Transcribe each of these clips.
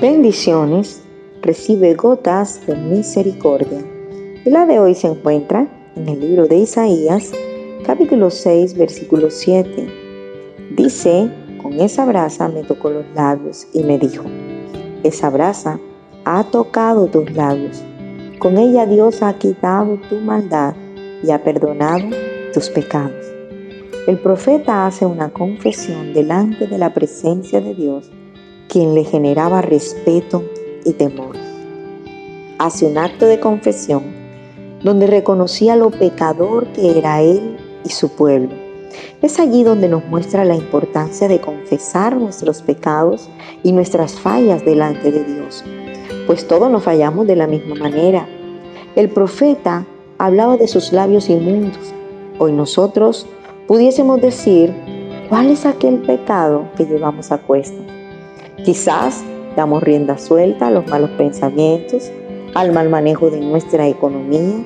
bendiciones, recibe gotas de misericordia. Y la de hoy se encuentra en el libro de Isaías, capítulo 6, versículo 7. Dice, con esa brasa me tocó los labios y me dijo, esa brasa ha tocado tus labios. Con ella Dios ha quitado tu maldad y ha perdonado tus pecados. El profeta hace una confesión delante de la presencia de Dios quien le generaba respeto y temor. Hace un acto de confesión donde reconocía lo pecador que era él y su pueblo. Es allí donde nos muestra la importancia de confesar nuestros pecados y nuestras fallas delante de Dios, pues todos nos fallamos de la misma manera. El profeta hablaba de sus labios inmundos. Hoy nosotros pudiésemos decir, ¿cuál es aquel pecado que llevamos a cuesta? Quizás damos rienda suelta a los malos pensamientos, al mal manejo de nuestra economía,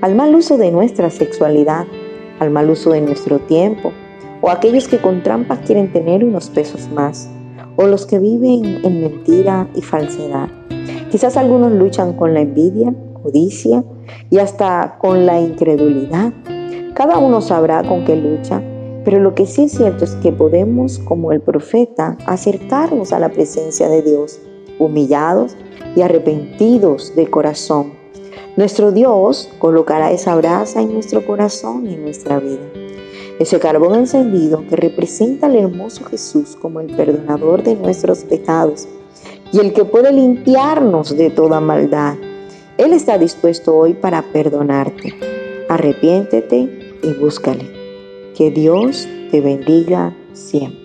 al mal uso de nuestra sexualidad, al mal uso de nuestro tiempo, o aquellos que con trampas quieren tener unos pesos más, o los que viven en mentira y falsedad. Quizás algunos luchan con la envidia, codicia y hasta con la incredulidad. Cada uno sabrá con qué lucha pero lo que sí es cierto es que podemos, como el profeta, acercarnos a la presencia de Dios, humillados y arrepentidos de corazón. Nuestro Dios colocará esa brasa en nuestro corazón y en nuestra vida. Ese carbón encendido que representa al hermoso Jesús como el perdonador de nuestros pecados y el que puede limpiarnos de toda maldad. Él está dispuesto hoy para perdonarte. Arrepiéntete y búscale. Que Dios te bendiga siempre.